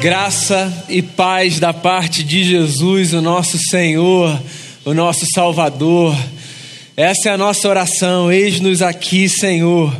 Graça e paz da parte de Jesus, o nosso Senhor, o nosso Salvador. Essa é a nossa oração. Eis-nos aqui, Senhor.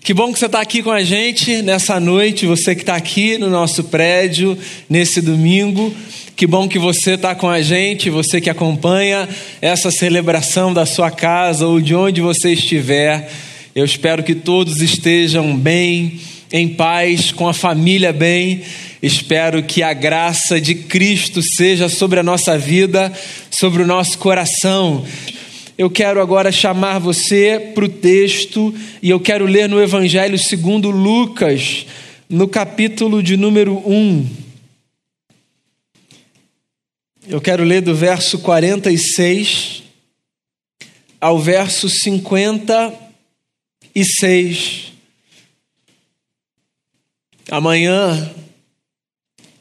Que bom que você está aqui com a gente nessa noite, você que está aqui no nosso prédio, nesse domingo. Que bom que você está com a gente, você que acompanha essa celebração da sua casa ou de onde você estiver. Eu espero que todos estejam bem, em paz, com a família bem Espero que a graça de Cristo seja sobre a nossa vida, sobre o nosso coração. Eu quero agora chamar você para o texto e eu quero ler no Evangelho segundo Lucas, no capítulo de número 1. Eu quero ler do verso 46 ao verso 56. Amanhã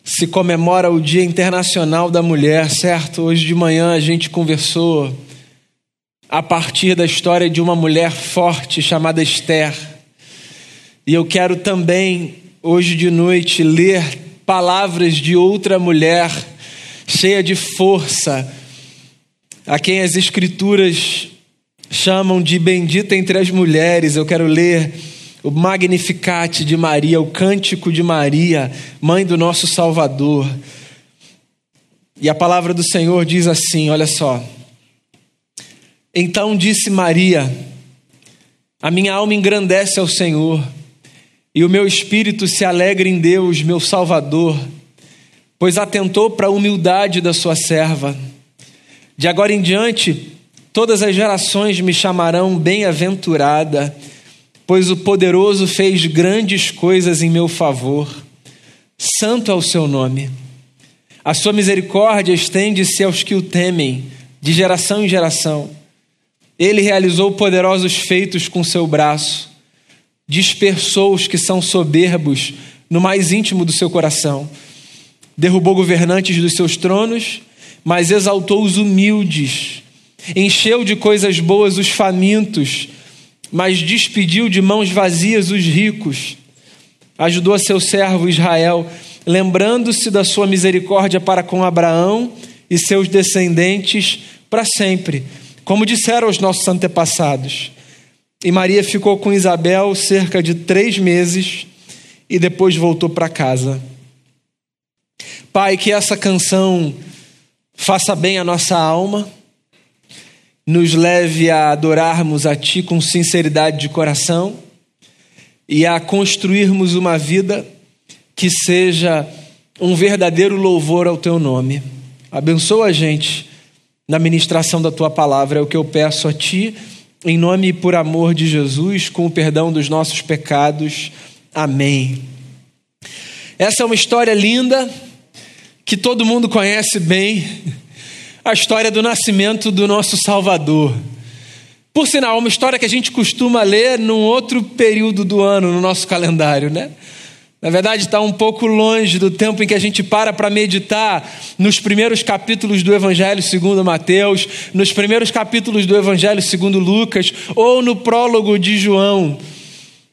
se comemora o Dia Internacional da Mulher, certo? Hoje de manhã a gente conversou a partir da história de uma mulher forte chamada Esther. E eu quero também, hoje de noite, ler palavras de outra mulher cheia de força, a quem as Escrituras chamam de bendita entre as mulheres. Eu quero ler o Magnificat de Maria, o cântico de Maria, mãe do nosso Salvador. E a palavra do Senhor diz assim: olha só. Então disse Maria: A minha alma engrandece ao Senhor, e o meu espírito se alegra em Deus, meu Salvador, pois atentou para a humildade da sua serva. De agora em diante, todas as gerações me chamarão bem-aventurada pois o poderoso fez grandes coisas em meu favor. Santo é o seu nome. A sua misericórdia estende-se aos que o temem, de geração em geração. Ele realizou poderosos feitos com seu braço, dispersou os que são soberbos no mais íntimo do seu coração. Derrubou governantes dos seus tronos, mas exaltou os humildes. Encheu de coisas boas os famintos mas despediu de mãos vazias os ricos. Ajudou seu servo Israel, lembrando-se da sua misericórdia para com Abraão e seus descendentes para sempre, como disseram os nossos antepassados. E Maria ficou com Isabel cerca de três meses e depois voltou para casa. Pai, que essa canção faça bem a nossa alma nos leve a adorarmos a Ti com sinceridade de coração e a construirmos uma vida que seja um verdadeiro louvor ao Teu nome. Abençoa a gente na ministração da Tua palavra, é o que eu peço a Ti, em nome e por amor de Jesus, com o perdão dos nossos pecados. Amém. Essa é uma história linda que todo mundo conhece bem a história do nascimento do nosso Salvador. Por sinal, uma história que a gente costuma ler num outro período do ano no nosso calendário, né? Na verdade, está um pouco longe do tempo em que a gente para para meditar nos primeiros capítulos do Evangelho segundo Mateus, nos primeiros capítulos do Evangelho segundo Lucas, ou no prólogo de João.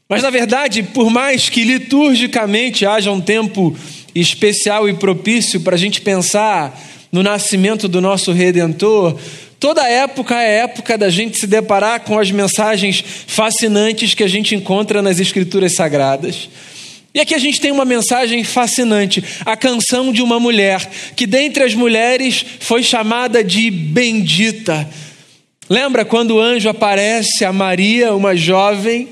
Mas, na verdade, por mais que liturgicamente haja um tempo especial e propício para a gente pensar no nascimento do nosso redentor, toda época é época da gente se deparar com as mensagens fascinantes que a gente encontra nas Escrituras Sagradas. E aqui a gente tem uma mensagem fascinante, a canção de uma mulher, que dentre as mulheres foi chamada de bendita. Lembra quando o anjo aparece a Maria, uma jovem,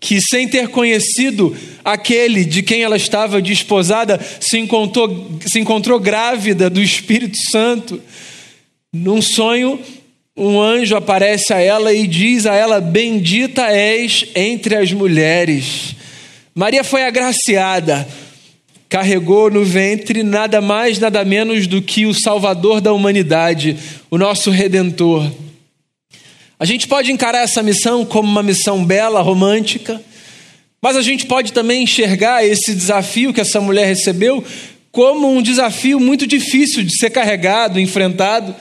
que sem ter conhecido aquele de quem ela estava desposada, se encontrou, se encontrou grávida do Espírito Santo. Num sonho, um anjo aparece a ela e diz a ela: Bendita és entre as mulheres. Maria foi agraciada, carregou no ventre nada mais, nada menos do que o Salvador da humanidade, o nosso Redentor. A gente pode encarar essa missão como uma missão bela, romântica, mas a gente pode também enxergar esse desafio que essa mulher recebeu como um desafio muito difícil de ser carregado, enfrentado.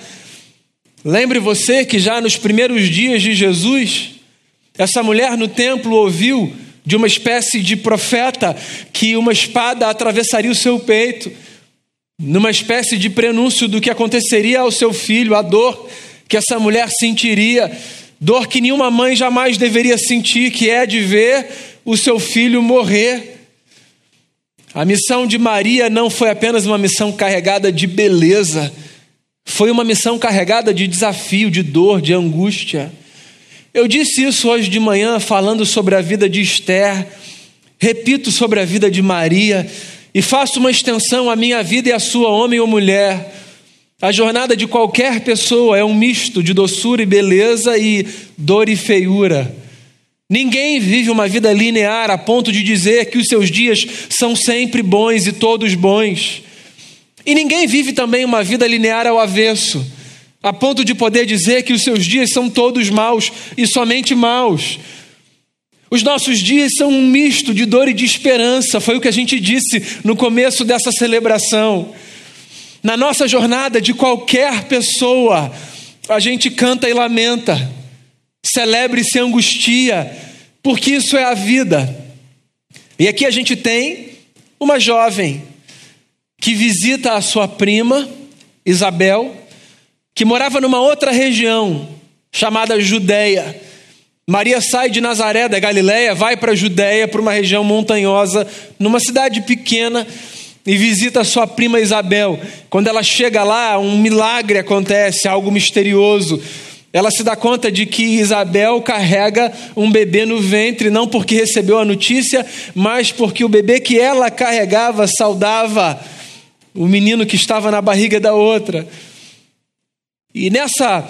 Lembre você que já nos primeiros dias de Jesus, essa mulher no templo ouviu de uma espécie de profeta que uma espada atravessaria o seu peito, numa espécie de prenúncio do que aconteceria ao seu filho, a dor que essa mulher sentiria, dor que nenhuma mãe jamais deveria sentir, que é de ver o seu filho morrer. A missão de Maria não foi apenas uma missão carregada de beleza, foi uma missão carregada de desafio, de dor, de angústia. Eu disse isso hoje de manhã, falando sobre a vida de Esther, repito sobre a vida de Maria, e faço uma extensão à minha vida e à sua, homem ou mulher. A jornada de qualquer pessoa é um misto de doçura e beleza e dor e feiura. Ninguém vive uma vida linear a ponto de dizer que os seus dias são sempre bons e todos bons. E ninguém vive também uma vida linear ao avesso, a ponto de poder dizer que os seus dias são todos maus e somente maus. Os nossos dias são um misto de dor e de esperança, foi o que a gente disse no começo dessa celebração. Na nossa jornada de qualquer pessoa, a gente canta e lamenta, celebra e se angustia, porque isso é a vida. E aqui a gente tem uma jovem que visita a sua prima, Isabel, que morava numa outra região chamada Judéia. Maria sai de Nazaré, da Galiléia, vai para a Judéia, para uma região montanhosa, numa cidade pequena, e visita sua prima Isabel. Quando ela chega lá, um milagre acontece, algo misterioso. Ela se dá conta de que Isabel carrega um bebê no ventre, não porque recebeu a notícia, mas porque o bebê que ela carregava saudava o menino que estava na barriga da outra. E nessa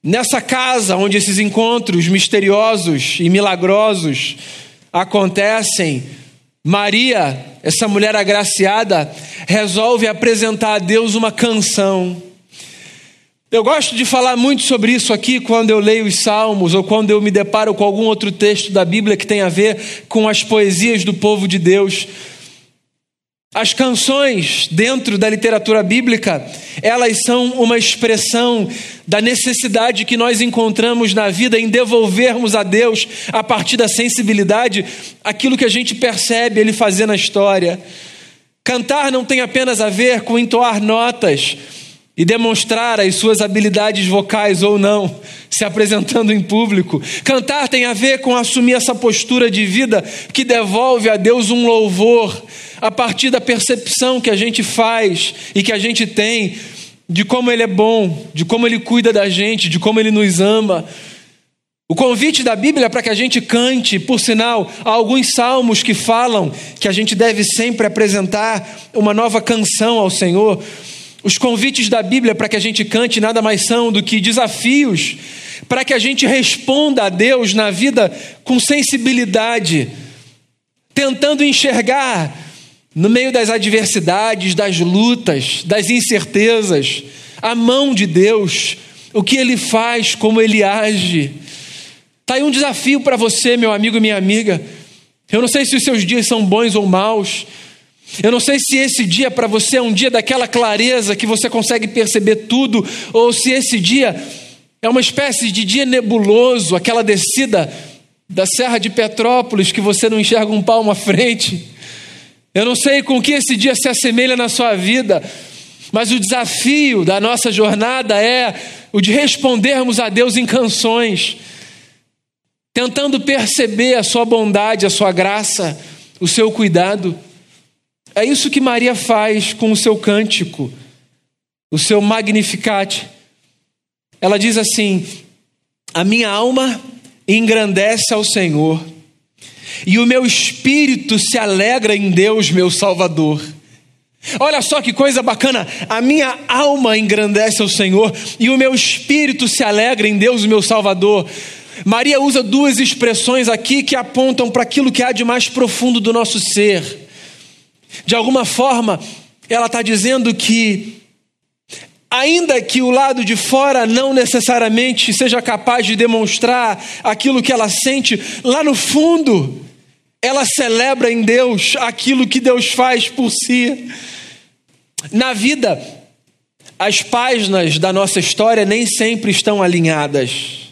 Nessa casa onde esses encontros misteriosos e milagrosos acontecem, Maria, essa mulher agraciada, resolve apresentar a Deus uma canção. Eu gosto de falar muito sobre isso aqui quando eu leio os Salmos ou quando eu me deparo com algum outro texto da Bíblia que tem a ver com as poesias do povo de Deus. As canções dentro da literatura bíblica, elas são uma expressão da necessidade que nós encontramos na vida em devolvermos a Deus, a partir da sensibilidade, aquilo que a gente percebe Ele fazer na história. Cantar não tem apenas a ver com entoar notas e demonstrar as suas habilidades vocais ou não, se apresentando em público. Cantar tem a ver com assumir essa postura de vida que devolve a Deus um louvor a partir da percepção que a gente faz e que a gente tem de como Ele é bom, de como Ele cuida da gente, de como Ele nos ama. O convite da Bíblia é para que a gente cante, por sinal, há alguns salmos que falam que a gente deve sempre apresentar uma nova canção ao Senhor. Os convites da Bíblia para que a gente cante nada mais são do que desafios para que a gente responda a Deus na vida com sensibilidade, tentando enxergar no meio das adversidades, das lutas, das incertezas, a mão de Deus, o que Ele faz, como Ele age. Está aí um desafio para você, meu amigo e minha amiga. Eu não sei se os seus dias são bons ou maus. Eu não sei se esse dia para você é um dia daquela clareza que você consegue perceber tudo, ou se esse dia é uma espécie de dia nebuloso, aquela descida da Serra de Petrópolis que você não enxerga um palmo à frente. Eu não sei com que esse dia se assemelha na sua vida, mas o desafio da nossa jornada é o de respondermos a Deus em canções, tentando perceber a sua bondade, a sua graça, o seu cuidado. É isso que Maria faz com o seu cântico, o seu Magnificat. Ela diz assim: A minha alma engrandece ao Senhor e o meu espírito se alegra em Deus, meu Salvador. Olha só que coisa bacana, a minha alma engrandece ao Senhor e o meu espírito se alegra em Deus, meu Salvador. Maria usa duas expressões aqui que apontam para aquilo que há de mais profundo do nosso ser. De alguma forma, ela está dizendo que, ainda que o lado de fora não necessariamente seja capaz de demonstrar aquilo que ela sente, lá no fundo, ela celebra em Deus aquilo que Deus faz por si. Na vida, as páginas da nossa história nem sempre estão alinhadas.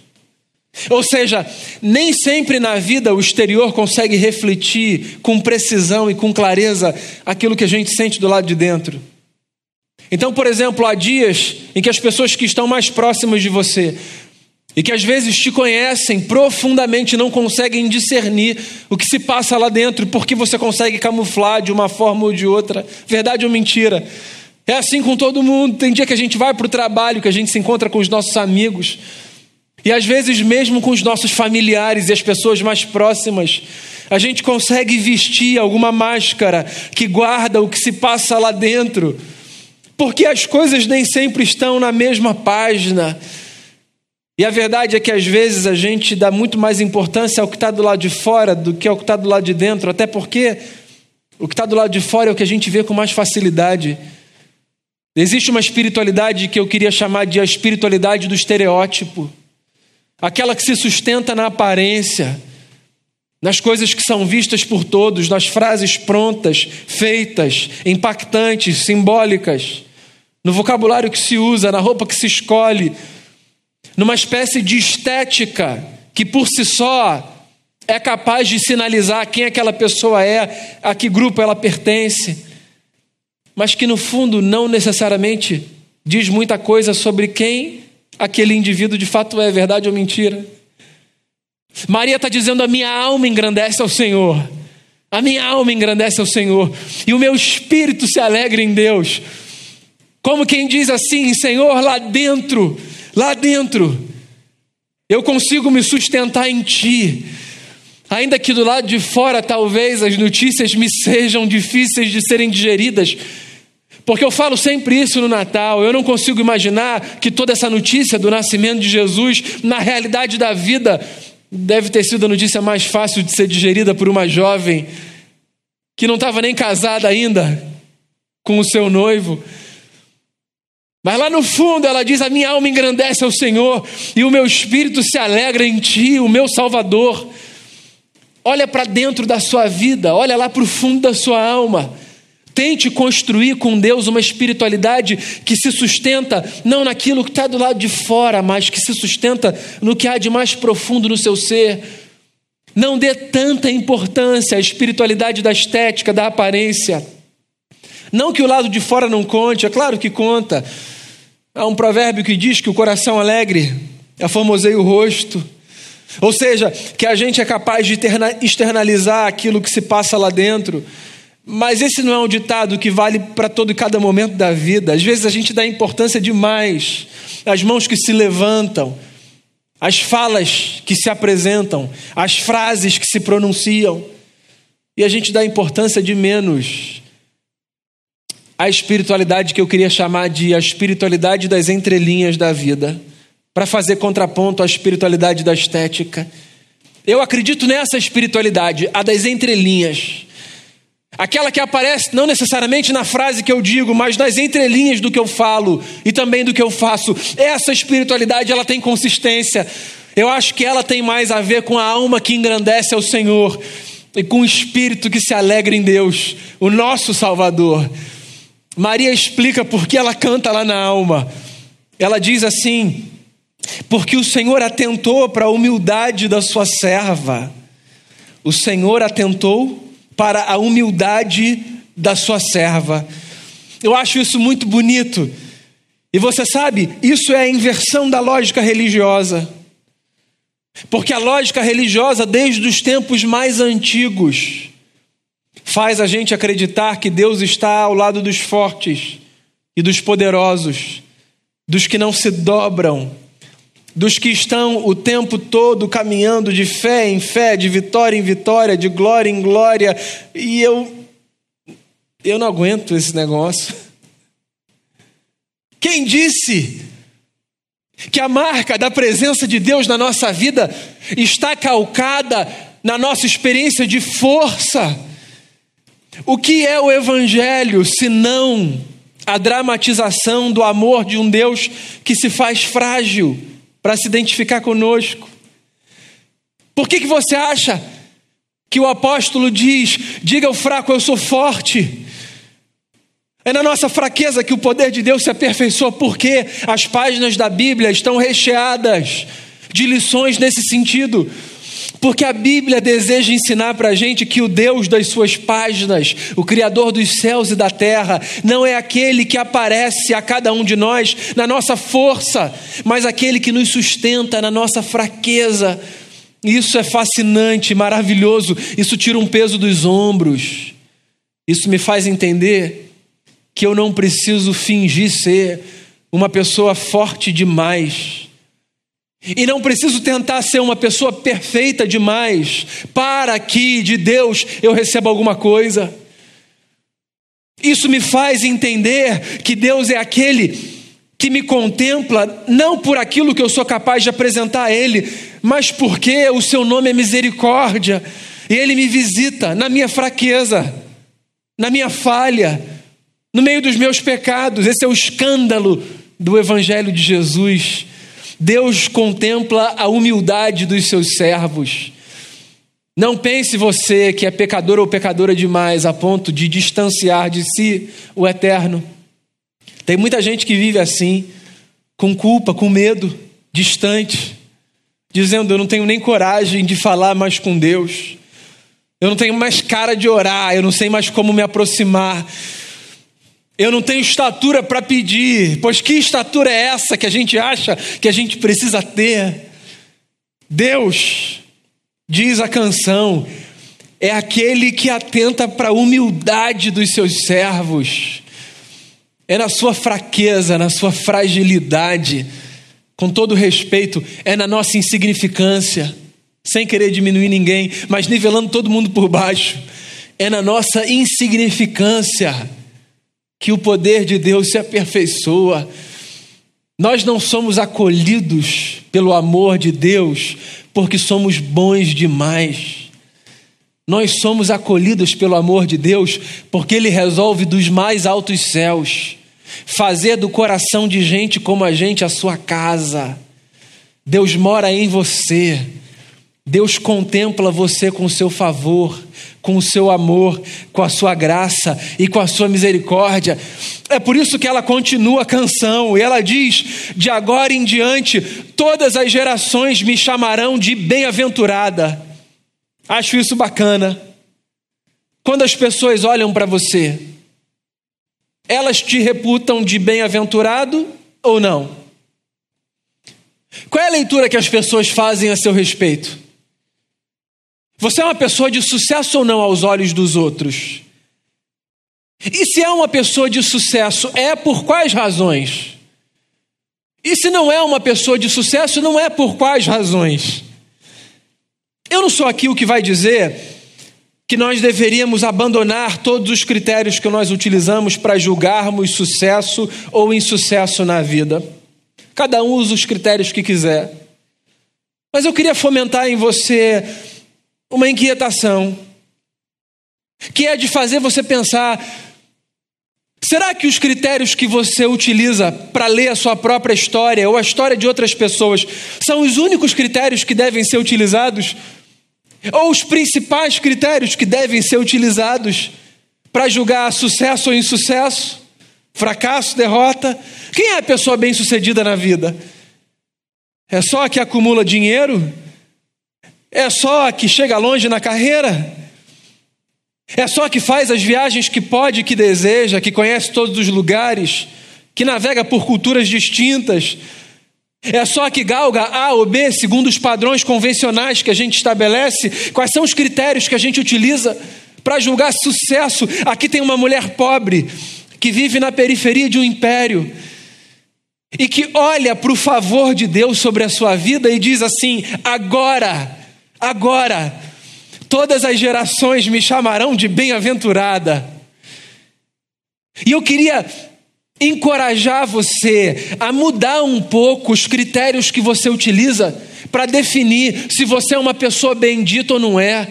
Ou seja, nem sempre na vida o exterior consegue refletir com precisão e com clareza aquilo que a gente sente do lado de dentro. Então, por exemplo, há dias em que as pessoas que estão mais próximas de você e que às vezes te conhecem profundamente não conseguem discernir o que se passa lá dentro, porque você consegue camuflar de uma forma ou de outra, verdade ou mentira. É assim com todo mundo. Tem dia que a gente vai para o trabalho, que a gente se encontra com os nossos amigos, e às vezes, mesmo com os nossos familiares e as pessoas mais próximas, a gente consegue vestir alguma máscara que guarda o que se passa lá dentro, porque as coisas nem sempre estão na mesma página. E a verdade é que às vezes a gente dá muito mais importância ao que está do lado de fora do que ao que está do lado de dentro, até porque o que está do lado de fora é o que a gente vê com mais facilidade. Existe uma espiritualidade que eu queria chamar de a espiritualidade do estereótipo, aquela que se sustenta na aparência, nas coisas que são vistas por todos, nas frases prontas, feitas, impactantes, simbólicas, no vocabulário que se usa, na roupa que se escolhe, numa espécie de estética que por si só é capaz de sinalizar quem aquela pessoa é, a que grupo ela pertence, mas que no fundo não necessariamente diz muita coisa sobre quem aquele indivíduo de fato é, verdade ou mentira. Maria está dizendo: a minha alma engrandece ao Senhor, a minha alma engrandece ao Senhor, e o meu espírito se alegra em Deus. Como quem diz assim: Senhor, lá dentro lá dentro, eu consigo me sustentar em Ti. Ainda que do lado de fora talvez as notícias me sejam difíceis de serem digeridas, porque eu falo sempre isso no Natal, eu não consigo imaginar que toda essa notícia do nascimento de Jesus, na realidade da vida, deve ter sido a notícia mais fácil de ser digerida por uma jovem que não estava nem casada ainda com o seu noivo. Mas lá no fundo ela diz: A minha alma engrandece ao Senhor e o meu espírito se alegra em Ti, o meu Salvador. Olha para dentro da sua vida, olha lá para o fundo da sua alma. Tente construir com Deus uma espiritualidade que se sustenta não naquilo que está do lado de fora, mas que se sustenta no que há de mais profundo no seu ser. Não dê tanta importância à espiritualidade da estética, da aparência. Não que o lado de fora não conte, é claro que conta. Há um provérbio que diz que o coração alegre aformoseia o rosto. Ou seja, que a gente é capaz de externalizar aquilo que se passa lá dentro. Mas esse não é um ditado que vale para todo e cada momento da vida. Às vezes a gente dá importância demais às mãos que se levantam, às falas que se apresentam, às frases que se pronunciam. E a gente dá importância de menos a espiritualidade que eu queria chamar de a espiritualidade das entrelinhas da vida, para fazer contraponto à espiritualidade da estética. Eu acredito nessa espiritualidade, a das entrelinhas. Aquela que aparece não necessariamente na frase que eu digo, mas nas entrelinhas do que eu falo e também do que eu faço. Essa espiritualidade, ela tem consistência. Eu acho que ela tem mais a ver com a alma que engrandece ao Senhor e com o espírito que se alegra em Deus, o nosso Salvador. Maria explica por que ela canta lá na alma. Ela diz assim: porque o Senhor atentou para a humildade da sua serva. O Senhor atentou para a humildade da sua serva. Eu acho isso muito bonito. E você sabe, isso é a inversão da lógica religiosa. Porque a lógica religiosa, desde os tempos mais antigos, faz a gente acreditar que Deus está ao lado dos fortes e dos poderosos, dos que não se dobram, dos que estão o tempo todo caminhando de fé em fé, de vitória em vitória, de glória em glória, e eu eu não aguento esse negócio. Quem disse que a marca da presença de Deus na nossa vida está calcada na nossa experiência de força? O que é o Evangelho se não a dramatização do amor de um Deus que se faz frágil para se identificar conosco? Por que, que você acha que o apóstolo diz: diga ao fraco, eu sou forte? É na nossa fraqueza que o poder de Deus se aperfeiçoa, porque as páginas da Bíblia estão recheadas de lições nesse sentido. Porque a Bíblia deseja ensinar para a gente que o Deus das suas páginas, o Criador dos céus e da terra, não é aquele que aparece a cada um de nós na nossa força, mas aquele que nos sustenta na nossa fraqueza. Isso é fascinante, maravilhoso, isso tira um peso dos ombros. Isso me faz entender que eu não preciso fingir ser uma pessoa forte demais e não preciso tentar ser uma pessoa perfeita demais para que de Deus eu receba alguma coisa. Isso me faz entender que Deus é aquele que me contempla não por aquilo que eu sou capaz de apresentar a Ele, mas porque o Seu nome é misericórdia e Ele me visita na minha fraqueza, na minha falha, no meio dos meus pecados. Esse é o escândalo do Evangelho de Jesus. Deus contempla a humildade dos seus servos. Não pense você que é pecador ou pecadora demais a ponto de distanciar de si o eterno. Tem muita gente que vive assim, com culpa, com medo, distante, dizendo: Eu não tenho nem coragem de falar mais com Deus, eu não tenho mais cara de orar, eu não sei mais como me aproximar. Eu não tenho estatura para pedir, pois que estatura é essa que a gente acha que a gente precisa ter? Deus, diz a canção, é aquele que atenta para a humildade dos seus servos. É na sua fraqueza, na sua fragilidade, com todo respeito, é na nossa insignificância, sem querer diminuir ninguém, mas nivelando todo mundo por baixo. É na nossa insignificância que o poder de Deus se aperfeiçoa. Nós não somos acolhidos pelo amor de Deus porque somos bons demais. Nós somos acolhidos pelo amor de Deus porque Ele resolve dos mais altos céus fazer do coração de gente como a gente a sua casa. Deus mora em você. Deus contempla você com o seu favor, com o seu amor, com a sua graça e com a sua misericórdia. É por isso que ela continua a canção e ela diz: De agora em diante, todas as gerações me chamarão de bem-aventurada. Acho isso bacana. Quando as pessoas olham para você, elas te reputam de bem-aventurado ou não? Qual é a leitura que as pessoas fazem a seu respeito? Você é uma pessoa de sucesso ou não aos olhos dos outros? E se é uma pessoa de sucesso, é por quais razões? E se não é uma pessoa de sucesso, não é por quais razões? Eu não sou aqui o que vai dizer que nós deveríamos abandonar todos os critérios que nós utilizamos para julgarmos sucesso ou insucesso na vida. Cada um usa os critérios que quiser. Mas eu queria fomentar em você uma inquietação, que é de fazer você pensar: será que os critérios que você utiliza para ler a sua própria história ou a história de outras pessoas são os únicos critérios que devem ser utilizados? Ou os principais critérios que devem ser utilizados para julgar sucesso ou insucesso, fracasso, derrota? Quem é a pessoa bem-sucedida na vida? É só a que acumula dinheiro? É só que chega longe na carreira? É só que faz as viagens que pode que deseja, que conhece todos os lugares, que navega por culturas distintas? É só que galga A ou B segundo os padrões convencionais que a gente estabelece? Quais são os critérios que a gente utiliza para julgar sucesso? Aqui tem uma mulher pobre que vive na periferia de um império e que olha para o favor de Deus sobre a sua vida e diz assim: agora Agora, todas as gerações me chamarão de bem-aventurada. E eu queria encorajar você a mudar um pouco os critérios que você utiliza para definir se você é uma pessoa bendita ou não é.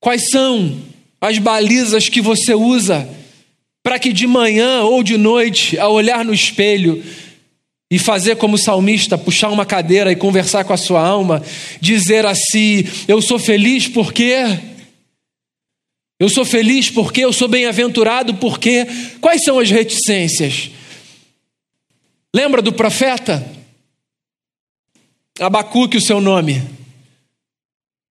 Quais são as balizas que você usa para que de manhã ou de noite, ao olhar no espelho, e fazer como salmista, puxar uma cadeira e conversar com a sua alma, dizer assim: Eu sou feliz porque. Eu sou feliz porque, eu sou bem-aventurado porque. Quais são as reticências? Lembra do profeta? Abacuque, o seu nome.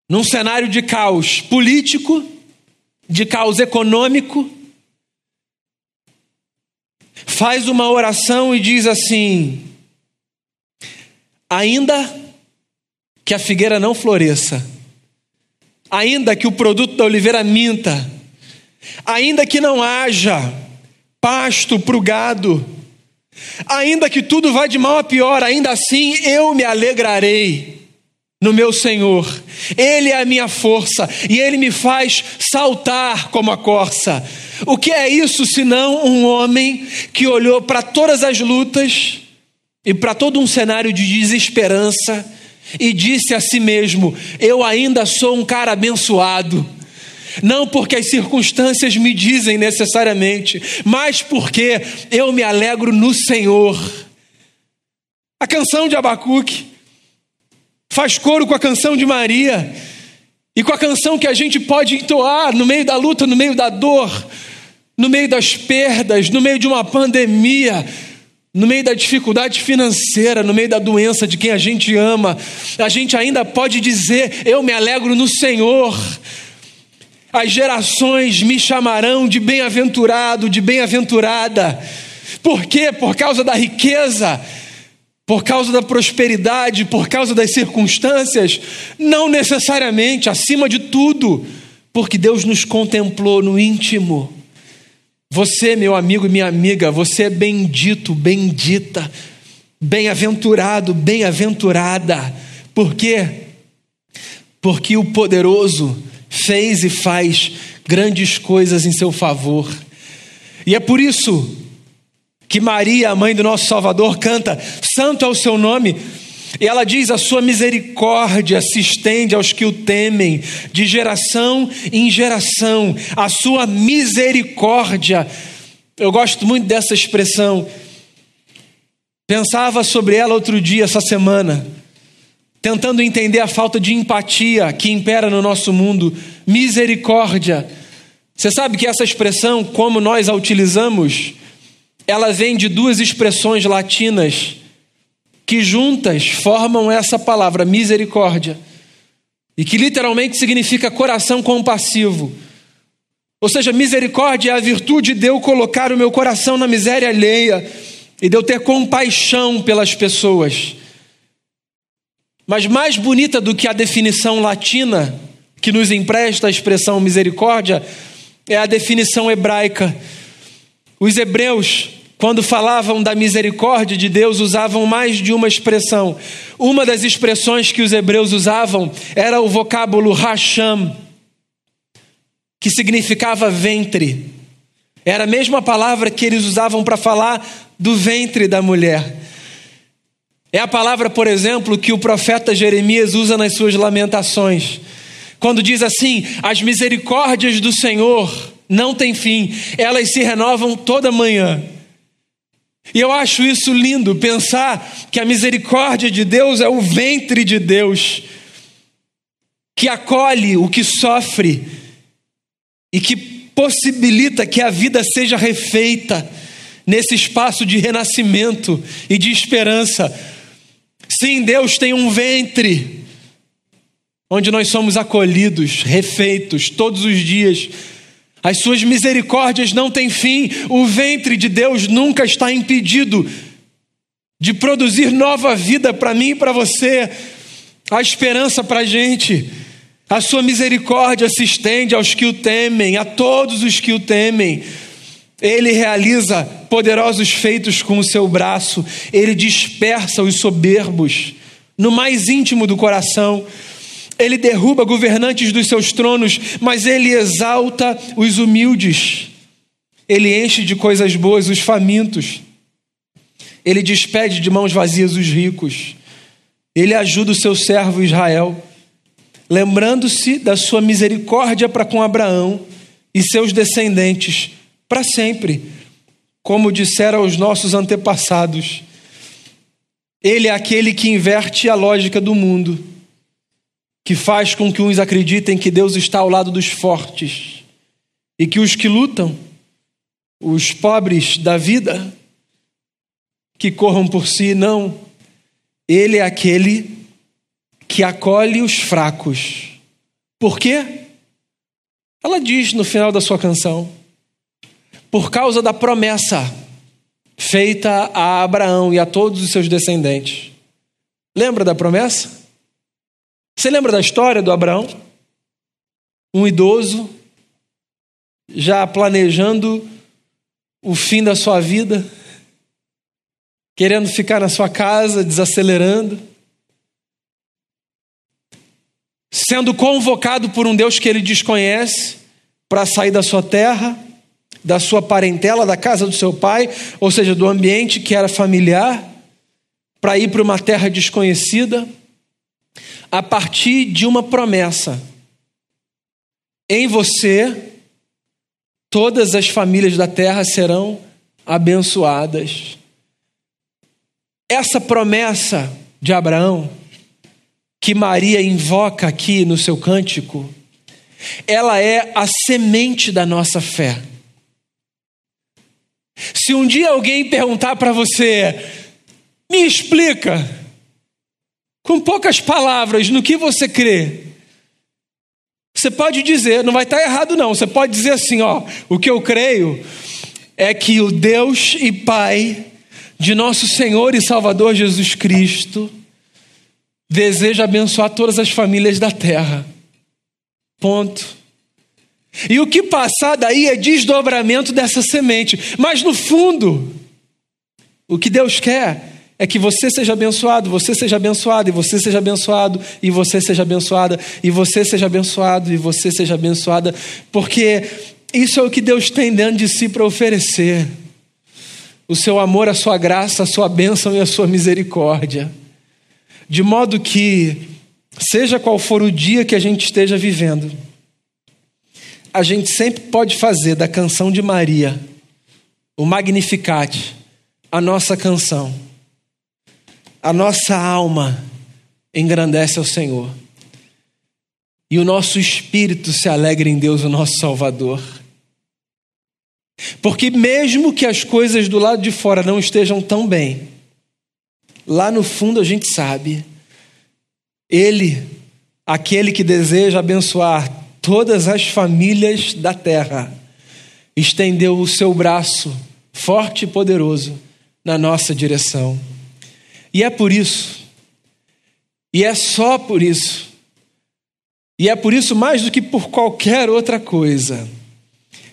num cenário de caos político, de caos econômico, faz uma oração e diz assim: ainda que a figueira não floresça, ainda que o produto da oliveira minta, ainda que não haja pasto para o gado, ainda que tudo vá de mal a pior, ainda assim eu me alegrarei no meu Senhor. Ele é a minha força e ele me faz saltar como a corça. O que é isso senão um homem que olhou para todas as lutas e para todo um cenário de desesperança e disse a si mesmo: Eu ainda sou um cara abençoado. Não porque as circunstâncias me dizem necessariamente, mas porque eu me alegro no Senhor. A canção de Abacuque faz coro com a canção de Maria e com a canção que a gente pode entoar no meio da luta, no meio da dor, no meio das perdas, no meio de uma pandemia, no meio da dificuldade financeira, no meio da doença de quem a gente ama, a gente ainda pode dizer: Eu me alegro no Senhor. As gerações me chamarão de bem-aventurado, de bem-aventurada. Por quê? Por causa da riqueza, por causa da prosperidade, por causa das circunstâncias? Não necessariamente, acima de tudo, porque Deus nos contemplou no íntimo você, meu amigo e minha amiga, você é bendito, bendita, bem-aventurado, bem-aventurada. Por quê? Porque o poderoso fez e faz grandes coisas em seu favor. E é por isso que Maria, a mãe do nosso Salvador, canta: Santo é o seu nome e ela diz: A sua misericórdia se estende aos que o temem, de geração em geração. A sua misericórdia. Eu gosto muito dessa expressão. Pensava sobre ela outro dia, essa semana, tentando entender a falta de empatia que impera no nosso mundo. Misericórdia. Você sabe que essa expressão, como nós a utilizamos, ela vem de duas expressões latinas que juntas formam essa palavra misericórdia, e que literalmente significa coração compassivo. Ou seja, misericórdia é a virtude de eu colocar o meu coração na miséria alheia e de eu ter compaixão pelas pessoas. Mas mais bonita do que a definição latina que nos empresta a expressão misericórdia é a definição hebraica. Os hebreus quando falavam da misericórdia de Deus, usavam mais de uma expressão. Uma das expressões que os hebreus usavam era o vocábulo racham, que significava ventre. Era a mesma palavra que eles usavam para falar do ventre da mulher. É a palavra, por exemplo, que o profeta Jeremias usa nas suas lamentações, quando diz assim: As misericórdias do Senhor não têm fim, elas se renovam toda manhã. E eu acho isso lindo, pensar que a misericórdia de Deus é o ventre de Deus, que acolhe o que sofre e que possibilita que a vida seja refeita nesse espaço de renascimento e de esperança. Sim, Deus tem um ventre onde nós somos acolhidos, refeitos todos os dias as suas misericórdias não têm fim, o ventre de Deus nunca está impedido de produzir nova vida para mim e para você, a esperança para a gente. A sua misericórdia se estende aos que o temem, a todos os que o temem. Ele realiza poderosos feitos com o seu braço, ele dispersa os soberbos no mais íntimo do coração. Ele derruba governantes dos seus tronos, mas ele exalta os humildes. Ele enche de coisas boas os famintos. Ele despede de mãos vazias os ricos. Ele ajuda o seu servo Israel, lembrando-se da sua misericórdia para com Abraão e seus descendentes para sempre, como disseram os nossos antepassados. Ele é aquele que inverte a lógica do mundo que faz com que uns acreditem que Deus está ao lado dos fortes e que os que lutam, os pobres da vida, que corram por si, não. Ele é aquele que acolhe os fracos Por quê? Ela diz no final da sua canção: por causa da promessa feita a Abraão e a todos os seus descendentes. Lembra da promessa? Você lembra da história do Abraão? Um idoso, já planejando o fim da sua vida, querendo ficar na sua casa, desacelerando, sendo convocado por um Deus que ele desconhece para sair da sua terra, da sua parentela, da casa do seu pai, ou seja, do ambiente que era familiar, para ir para uma terra desconhecida, a partir de uma promessa. Em você, todas as famílias da terra serão abençoadas. Essa promessa de Abraão, que Maria invoca aqui no seu cântico, ela é a semente da nossa fé. Se um dia alguém perguntar para você, me explica, com poucas palavras, no que você crê, você pode dizer, não vai estar errado não, você pode dizer assim, ó, o que eu creio é que o Deus e Pai de nosso Senhor e Salvador Jesus Cristo deseja abençoar todas as famílias da terra. Ponto. E o que passar daí é desdobramento dessa semente. Mas no fundo, o que Deus quer é que você seja abençoado, você seja abençoado, e você seja abençoado, e você seja abençoada, e você seja abençoado, e você seja abençoada, porque isso é o que Deus tem dentro de si para oferecer. O seu amor, a sua graça, a sua bênção e a sua misericórdia. De modo que, seja qual for o dia que a gente esteja vivendo, a gente sempre pode fazer da canção de Maria, o Magnificat, a nossa canção. A nossa alma engrandece ao Senhor. E o nosso espírito se alegra em Deus, o nosso Salvador. Porque, mesmo que as coisas do lado de fora não estejam tão bem, lá no fundo a gente sabe, Ele, aquele que deseja abençoar todas as famílias da terra, estendeu o seu braço forte e poderoso na nossa direção. E é por isso, e é só por isso, e é por isso mais do que por qualquer outra coisa,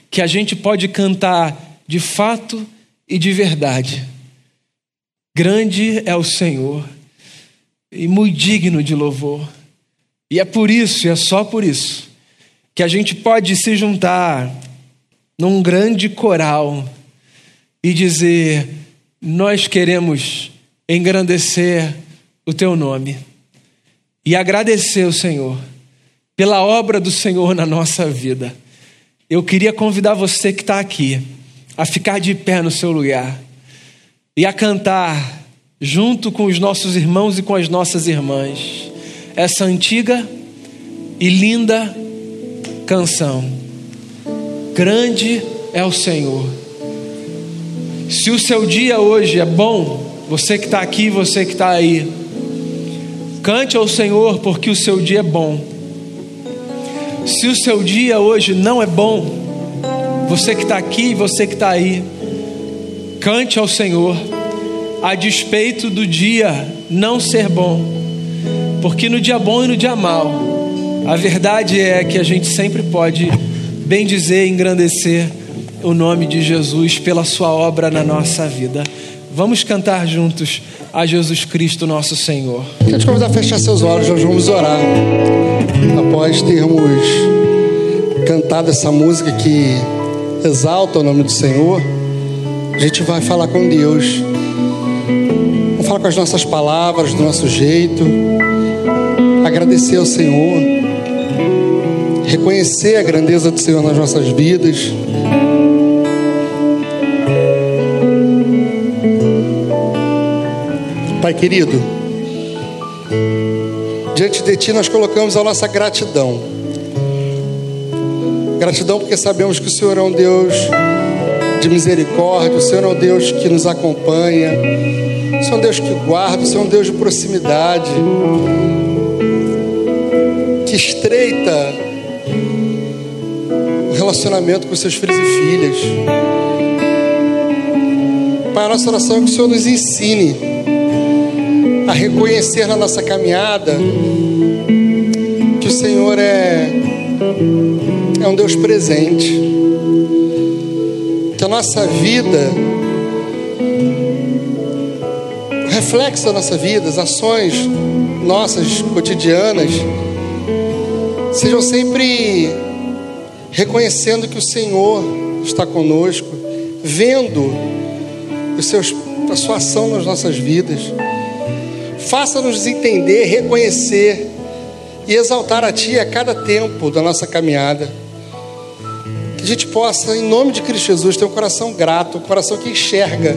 que a gente pode cantar de fato e de verdade. Grande é o Senhor e muito digno de louvor. E é por isso, e é só por isso, que a gente pode se juntar num grande coral e dizer: Nós queremos engrandecer o teu nome e agradecer o Senhor pela obra do Senhor na nossa vida. Eu queria convidar você que está aqui a ficar de pé no seu lugar e a cantar junto com os nossos irmãos e com as nossas irmãs essa antiga e linda canção. Grande é o Senhor. Se o seu dia hoje é bom, você que está aqui, você que está aí, cante ao Senhor porque o seu dia é bom. Se o seu dia hoje não é bom, você que está aqui, você que está aí, cante ao Senhor, a despeito do dia não ser bom, porque no dia bom e no dia mal, a verdade é que a gente sempre pode bem dizer e engrandecer o nome de Jesus pela sua obra na nossa vida. Vamos cantar juntos a Jesus Cristo, nosso Senhor. Quero te convidar a fechar seus olhos, nós vamos orar. Após termos cantado essa música que exalta o nome do Senhor, a gente vai falar com Deus. Vamos falar com as nossas palavras, do nosso jeito, agradecer ao Senhor reconhecer a grandeza do Senhor nas nossas vidas. Pai querido, diante de Ti nós colocamos a nossa gratidão. Gratidão porque sabemos que o Senhor é um Deus de misericórdia, o Senhor é um Deus que nos acompanha, o Senhor é um Deus que guarda, o Senhor é um Deus de proximidade que estreita o relacionamento com seus filhos e filhas. Pai, a nossa oração é que o Senhor nos ensine a reconhecer na nossa caminhada que o Senhor é, é um Deus presente, que a nossa vida, o reflexo da nossa vida, as ações nossas cotidianas, sejam sempre reconhecendo que o Senhor está conosco, vendo os seus, a sua ação nas nossas vidas. Faça-nos entender, reconhecer e exaltar a Ti a cada tempo da nossa caminhada. Que a gente possa, em nome de Cristo Jesus, ter um coração grato, um coração que enxerga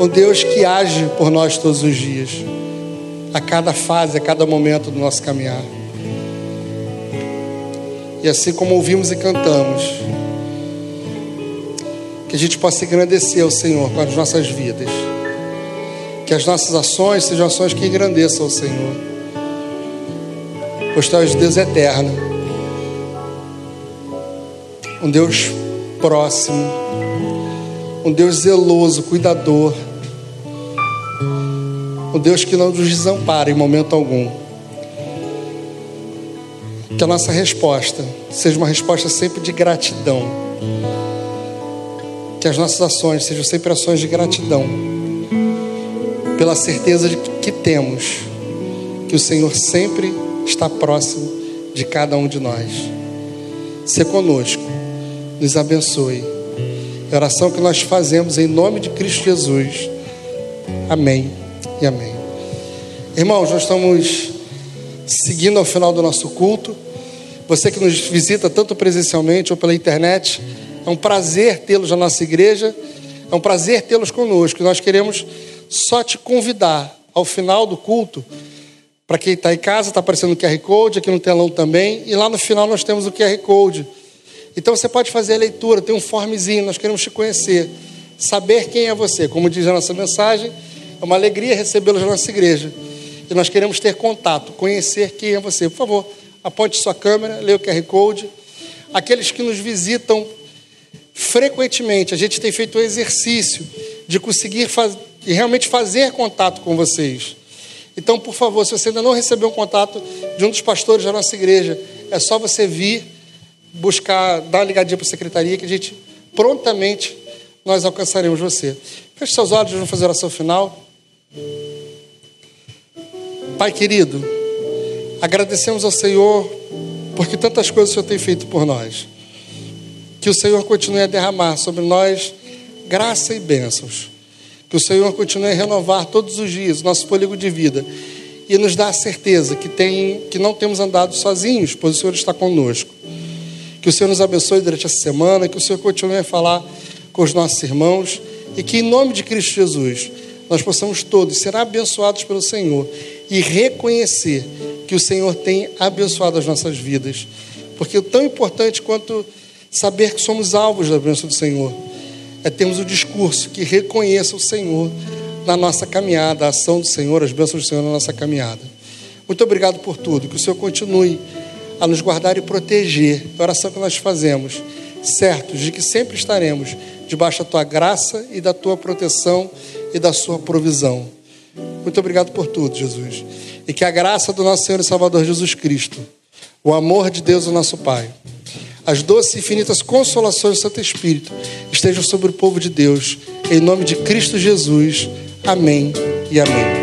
o Deus que age por nós todos os dias, a cada fase, a cada momento do nosso caminhar. E assim como ouvimos e cantamos, que a gente possa engrandecer o Senhor com as nossas vidas. Que as nossas ações sejam ações que engrandeçam o Senhor. Pois tu és Deus eterno. Um Deus próximo. Um Deus zeloso, cuidador. Um Deus que não nos desampara em momento algum. Que a nossa resposta seja uma resposta sempre de gratidão que as nossas ações sejam sempre ações de gratidão, pela certeza de que temos que o Senhor sempre está próximo de cada um de nós. Se conosco, nos abençoe. É a oração que nós fazemos em nome de Cristo Jesus. Amém e amém. Irmãos, nós estamos seguindo ao final do nosso culto. Você que nos visita tanto presencialmente ou pela internet, é um prazer tê-los na nossa igreja. É um prazer tê-los conosco. Nós queremos só te convidar ao final do culto. Para quem está em casa, está aparecendo o QR Code, aqui no telão também. E lá no final nós temos o QR Code. Então você pode fazer a leitura, tem um formezinho, nós queremos te conhecer. Saber quem é você. Como diz a nossa mensagem, é uma alegria recebê-los na nossa igreja. E nós queremos ter contato, conhecer quem é você. Por favor, aponte sua câmera, leia o QR Code. Aqueles que nos visitam frequentemente a gente tem feito o exercício de conseguir faz... de realmente fazer contato com vocês. Então, por favor, se você ainda não recebeu um contato de um dos pastores da nossa igreja, é só você vir buscar, dar uma ligadinha para a secretaria que a gente prontamente nós alcançaremos você. Feche seus olhos, vamos fazer a oração final. Pai querido, agradecemos ao Senhor porque tantas coisas o Senhor tem feito por nós. Que o Senhor continue a derramar sobre nós graça e bênçãos. Que o Senhor continue a renovar todos os dias nosso fôlego de vida e nos dá a certeza que, tem, que não temos andado sozinhos, pois o Senhor está conosco. Que o Senhor nos abençoe durante essa semana, que o Senhor continue a falar com os nossos irmãos e que, em nome de Cristo Jesus, nós possamos todos ser abençoados pelo Senhor e reconhecer que o Senhor tem abençoado as nossas vidas. Porque tão importante quanto saber que somos alvos da bênção do Senhor. É termos o discurso que reconheça o Senhor na nossa caminhada, a ação do Senhor, as bênçãos do Senhor na nossa caminhada. Muito obrigado por tudo. Que o Senhor continue a nos guardar e proteger. É a oração que nós fazemos, certos de que sempre estaremos debaixo da tua graça e da tua proteção e da sua provisão. Muito obrigado por tudo, Jesus. E que a graça do nosso Senhor e Salvador Jesus Cristo, o amor de Deus, o nosso Pai as doces e infinitas consolações do Santo Espírito estejam sobre o povo de Deus. Em nome de Cristo Jesus. Amém e amém.